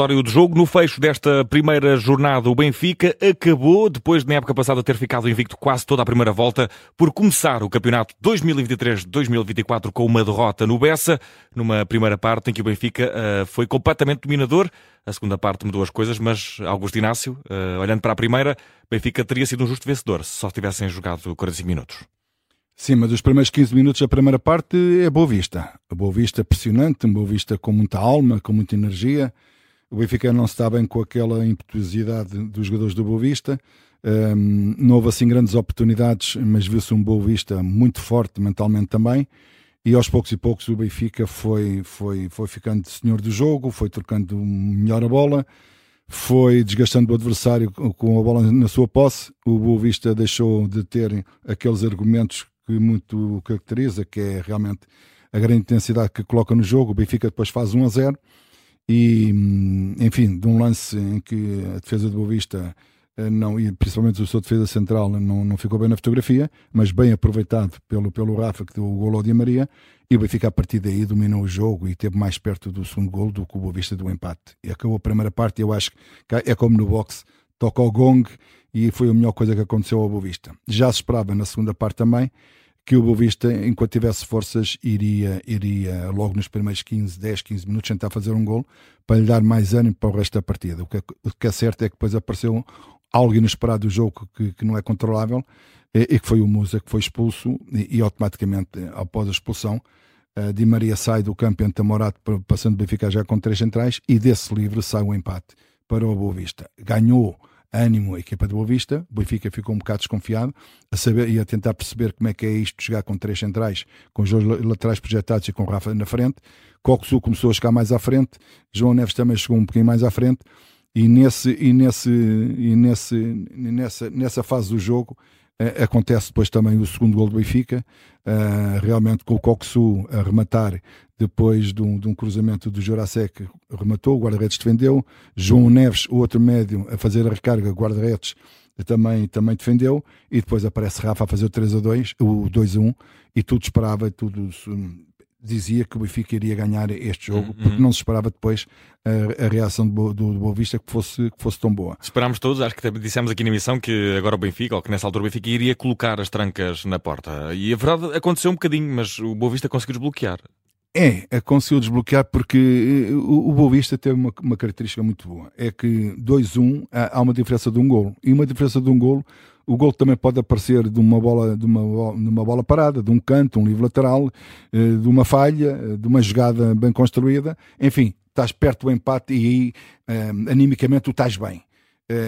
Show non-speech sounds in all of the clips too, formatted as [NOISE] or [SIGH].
relatório do jogo. No fecho desta primeira jornada, o Benfica acabou, depois de na época passada ter ficado invicto quase toda a primeira volta, por começar o campeonato 2023-2024 com uma derrota no Bessa, numa primeira parte em que o Benfica uh, foi completamente dominador. A segunda parte mudou as coisas, mas Augusto Inácio, uh, olhando para a primeira, Benfica teria sido um justo vencedor se só tivessem jogado 45 minutos. Sim, mas os primeiros 15 minutos da primeira parte é Boa Vista. A Boa Vista pressionante, Boa Vista com muita alma, com muita energia. O Benfica não está bem com aquela impetuosidade dos jogadores do Boa Vista. Um, não houve assim grandes oportunidades, mas viu-se um Boa Vista muito forte mentalmente também. E aos poucos e poucos o Benfica foi, foi, foi ficando senhor do jogo, foi trocando melhor a bola, foi desgastando o adversário com a bola na sua posse. O Boa Vista deixou de ter aqueles argumentos que muito caracteriza, que é realmente a grande intensidade que coloca no jogo. O Benfica depois faz 1 a 0 e, hum, enfim, de um lance em que a defesa do Boa Vista eh, não, e principalmente o seu defesa central não, não ficou bem na fotografia, mas bem aproveitado pelo, pelo Rafa que deu o gol ao Di Maria e o Benfica a partir daí dominou o jogo e esteve mais perto do segundo gol do que o Boa Vista do empate. E acabou a primeira parte eu acho que é como no boxe, toca o gong e foi a melhor coisa que aconteceu ao Boa Vista. Já se esperava na segunda parte também que o Boavista, enquanto tivesse forças, iria, iria logo nos primeiros 15, 10, 15 minutos tentar fazer um gol para lhe dar mais ânimo para o resto da partida. O que é, o que é certo é que depois apareceu algo inesperado do jogo que, que não é controlável e, e, que foi o Musa que foi expulso e, e automaticamente após a expulsão uh, Di Maria sai do campo entre Morato passando a ficar já com três centrais e desse livre sai o empate para o Boa Vista. Ganhou ânimo a equipa do Boa Vista. O Benfica ficou um bocado desconfiado a saber, e a tentar perceber como é que é isto de jogar com três centrais, com os dois laterais projetados e com o Rafa na frente. Coxu começou a chegar mais à frente, João Neves também chegou um pouquinho mais à frente. E, nesse, e, nesse, e nesse, nessa, nessa fase do jogo acontece depois também o segundo gol do Benfica, uh, realmente com o Coxu a rematar depois de um, de um cruzamento do Jurasek, rematou, o guarda-redes defendeu, João Neves, o outro médio, a fazer a recarga, guarda-redes também, também defendeu, e depois aparece Rafa a fazer o 3 a 2, o 2 a 1, e tudo esperava, tudo dizia que o Benfica iria ganhar este jogo, uhum. porque não se esperava depois a, a reação do, do, do Boa Vista que fosse, que fosse tão boa. Esperámos todos, acho que dissemos aqui na emissão que agora o Benfica, ou que nessa altura o Benfica iria colocar as trancas na porta. E a verdade aconteceu um bocadinho, mas o Boa Vista conseguiu desbloquear. É, conseguiu desbloquear porque eh, o, o Boa Vista teve uma, uma característica muito boa. É que 2-1 há, há uma diferença de um gol. E uma diferença de um gol o gol também pode aparecer de uma bola, de uma, de uma bola parada, de um canto, um livro lateral, eh, de uma falha, eh, de uma jogada bem construída. Enfim, estás perto do empate e aí, eh, animicamente, tu estás bem.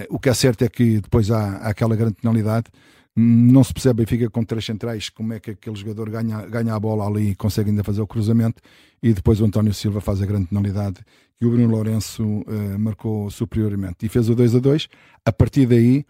O que é certo é que depois há, há aquela grande penalidade. Não se percebe, fica com três centrais, como é que aquele jogador ganha, ganha a bola ali e consegue ainda fazer o cruzamento. E depois o António Silva faz a grande penalidade que o Bruno Lourenço uh, marcou superiormente. E fez o 2 a 2. A partir daí,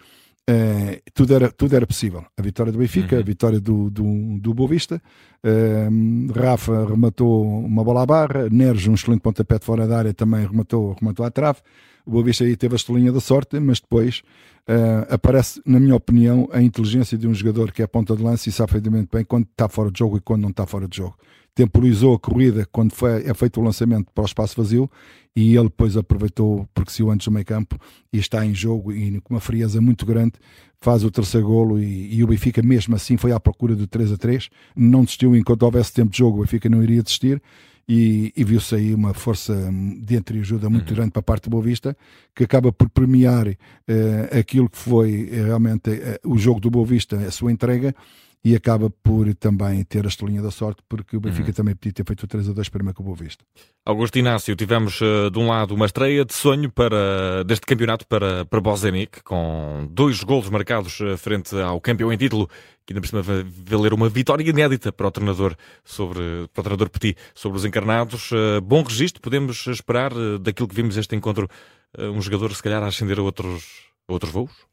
Uh, tudo, era, tudo era possível. A vitória do Benfica, uhum. a vitória do, do, do Boa Vista. Uh, Rafa rematou uma bola à barra. Neres, um excelente pontapé de fora da área, também rematou, rematou à trave. O Boa Vista aí teve a estelinha da sorte, mas depois uh, aparece, na minha opinião, a inteligência de um jogador que é ponta de lança e sabe perfeitamente bem quando está fora de jogo e quando não está fora de jogo temporizou a corrida quando foi, é feito o lançamento para o espaço vazio e ele depois aproveitou porque se o antes do meio campo e está em jogo e com uma frieza muito grande faz o terceiro golo e, e, o Benfica mesmo assim foi à procura do 3 a 3 não desistiu enquanto houvesse tempo de jogo o Benfica não iria desistir e, e viu-se aí uma força de entreajuda muito uhum. grande para a parte do Boa Vista, que acaba por premiar uh, aquilo que foi eh, realmente uh, o jogo do Boa Vista, a sua entrega, e acaba por também ter a estelinha da sorte, porque o Benfica uhum. também podia ter feito o 3 a 2 para o Boa Vista. Augusto Inácio, tivemos uh, de um lado uma estreia de sonho para, deste campeonato para, para Bozenic, com dois golos marcados uh, frente ao campeão em título, que ainda por cima valer uma vitória inédita para o treinador, sobre, para o treinador Petit sobre os encarnados. Uh, bom registro, podemos esperar daquilo que vimos este encontro, um jogador se calhar a ascender a outros, a outros voos?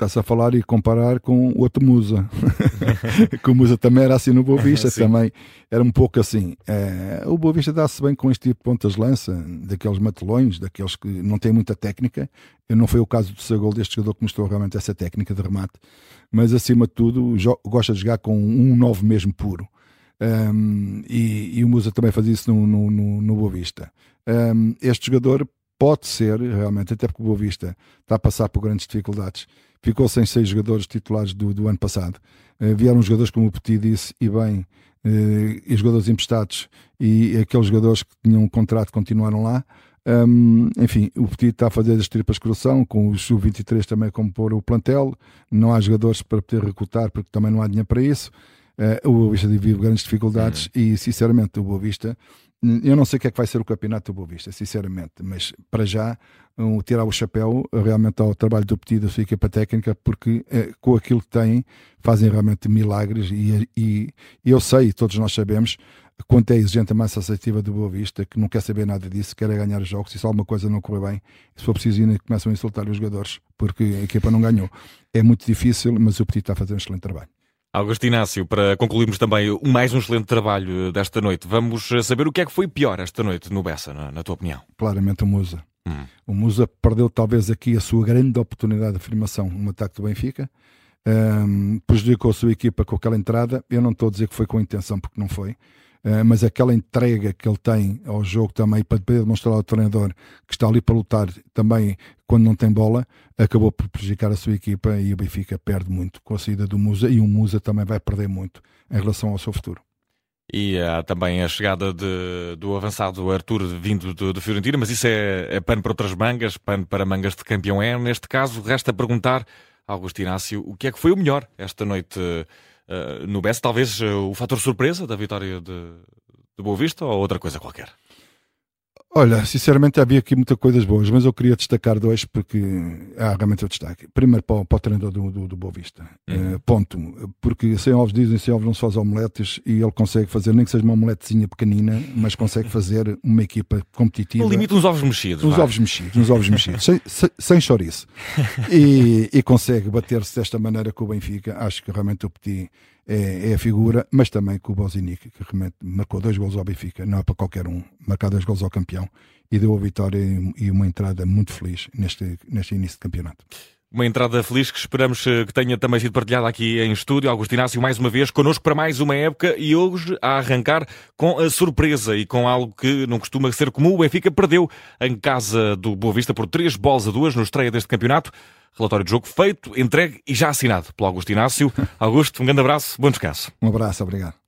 Está-se a falar e comparar com o outro Musa. [LAUGHS] [LAUGHS] que o Musa também era assim no Boa Vista, também era um pouco assim. É, o Boa Vista dá-se bem com este tipo de pontas-lança, daqueles matelões, daqueles que não têm muita técnica. Não foi o caso do seu gol deste jogador que mostrou realmente essa técnica de remate, mas acima de tudo gosta de jogar com um 9 mesmo puro. Um, e, e, o Musa também faz isso no, no, no, no Boa Vista. Um, este jogador pode ser, realmente, até porque o Boa Vista está a passar por grandes dificuldades. Ficou sem seis jogadores titulares do, do ano passado. Uh, vieram jogadores, como o Petit disse, e bem, uh, e jogadores emprestados, e aqueles jogadores que tinham um contrato continuaram lá. Um, enfim, o Petit está a fazer as tripas coração, com o Sub-23 também a compor o plantel. Não há jogadores para poder recrutar, porque também não há dinheiro para isso. Uh, o Boa Vista vive grandes dificuldades uhum. e, sinceramente, o Boa Vista eu não sei o que é que vai ser o campeonato do Boa Vista, sinceramente, mas para já um, tirar o chapéu realmente ao trabalho do Petit da sua equipa técnica, porque eh, com aquilo que têm fazem realmente milagres e, e, e, eu sei, todos nós sabemos, quanto é exigente a massa assertiva do Boa Vista, que não quer saber nada disso, quer é ganhar os jogos, e se alguma coisa não correr bem, se for preciso, ainda começam a insultar os jogadores, porque a equipa não ganhou. É muito difícil, mas o Petit está a fazer um excelente trabalho. Augusto Inácio, para concluirmos também mais um excelente trabalho desta noite, vamos saber o que é que foi pior esta noite no Bessa, na, na tua opinião? Claramente o Musa. Hum. O Musa perdeu talvez aqui a sua grande oportunidade de afirmação no ataque do Benfica, um, prejudicou a sua equipa com aquela entrada. Eu não estou a dizer que foi com intenção, porque não foi. Uh, mas aquela entrega que ele tem ao jogo também para demonstrar ao treinador que está ali para lutar também quando não tem bola, acabou por prejudicar a sua equipa e o Benfica perde muito com a saída do Musa e o Musa também vai perder muito em relação ao seu futuro. E há também a chegada de, do avançado Arthur vindo do, Fiorentina, mas isso é, é pano para outras mangas, pano para mangas de campeão é. Neste caso, resta perguntar, Augusto Inácio, o que é que foi o melhor esta noite uh, no BES? Talvez uh, o fator surpresa da vitória de, de Boa Vista ou outra coisa qualquer? Olha, sinceramente havia aqui muitas coisas boas, mas eu queria destacar dois porque há realmente o destaque. Primeiro para o, para o treinador do, do, do Boa Vista. Uhum. Uh, ponto. Porque sem ovos dizem, sem ovos não se faz omeletes e ele consegue fazer, nem que seja uma omeletezinha pequenina, mas consegue [LAUGHS] fazer uma equipa competitiva. No limite uns ovos mexidos. Uns vai. ovos mexidos, uns ovos mexidos, sem, [LAUGHS] sem, sem chouriço. E, e consegue bater-se desta maneira com o Benfica. Acho que realmente o Petit é, é, a figura, mas também com o Bozinic, que realmente marcou dois gols ao Benfica, não é para qualquer um, marcar dois gols ao campeão e deu a vitória e uma entrada muito feliz neste, neste início de campeonato. Uma entrada feliz que esperamos eh, que tenha também sido partilhada aqui em estúdio. Augusto Inácio, mais uma vez, connosco para mais uma época e hoje a arrancar com a surpresa e com algo que não costuma ser comum. O Benfica perdeu em casa do Boa Vista por três bolas a duas no estreia deste campeonato. Relatório de jogo feito, entregue e já assinado pelo Augusto Inácio. [LAUGHS] Augusto, um grande abraço, bom descanso. Um abraço, obrigado.